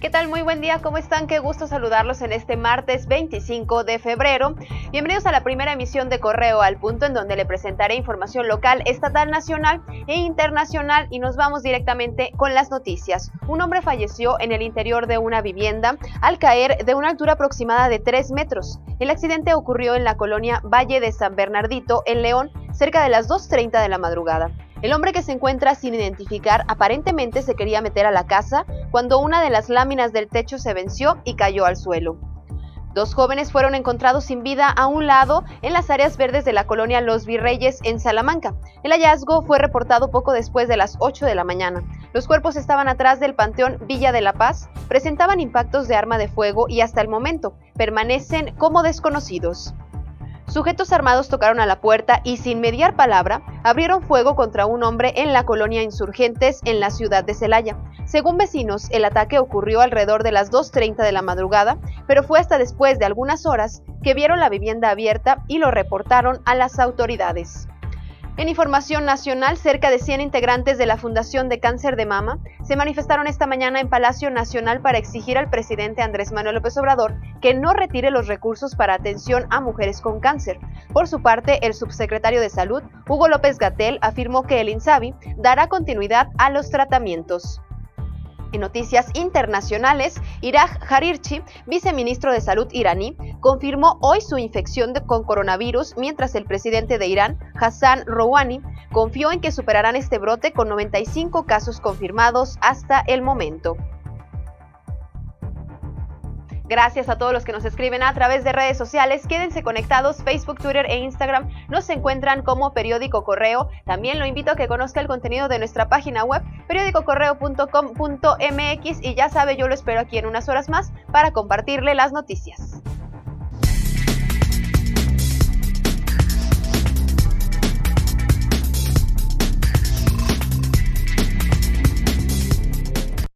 ¿Qué tal? Muy buen día, ¿cómo están? Qué gusto saludarlos en este martes 25 de febrero. Bienvenidos a la primera emisión de Correo al Punto, en donde le presentaré información local, estatal, nacional e internacional y nos vamos directamente con las noticias. Un hombre falleció en el interior de una vivienda al caer de una altura aproximada de 3 metros. El accidente ocurrió en la colonia Valle de San Bernardito, en León, cerca de las 2.30 de la madrugada. El hombre que se encuentra sin identificar aparentemente se quería meter a la casa cuando una de las láminas del techo se venció y cayó al suelo. Dos jóvenes fueron encontrados sin vida a un lado en las áreas verdes de la colonia Los Virreyes en Salamanca. El hallazgo fue reportado poco después de las 8 de la mañana. Los cuerpos estaban atrás del Panteón Villa de la Paz, presentaban impactos de arma de fuego y hasta el momento permanecen como desconocidos. Sujetos armados tocaron a la puerta y sin mediar palabra abrieron fuego contra un hombre en la colonia Insurgentes en la ciudad de Celaya. Según vecinos, el ataque ocurrió alrededor de las 2.30 de la madrugada, pero fue hasta después de algunas horas que vieron la vivienda abierta y lo reportaron a las autoridades. En información nacional, cerca de 100 integrantes de la Fundación de Cáncer de Mama se manifestaron esta mañana en Palacio Nacional para exigir al presidente Andrés Manuel López Obrador que no retire los recursos para atención a mujeres con cáncer. Por su parte, el subsecretario de Salud, Hugo López Gatel, afirmó que el INSABI dará continuidad a los tratamientos. En noticias internacionales, Iraj Harirchi, viceministro de Salud iraní, confirmó hoy su infección con coronavirus, mientras el presidente de Irán, Hassan Rouhani, confió en que superarán este brote con 95 casos confirmados hasta el momento. Gracias a todos los que nos escriben a través de redes sociales. Quédense conectados. Facebook, Twitter e Instagram nos encuentran como Periódico Correo. También lo invito a que conozca el contenido de nuestra página web periódicocorreo.com.mx y ya sabe, yo lo espero aquí en unas horas más para compartirle las noticias.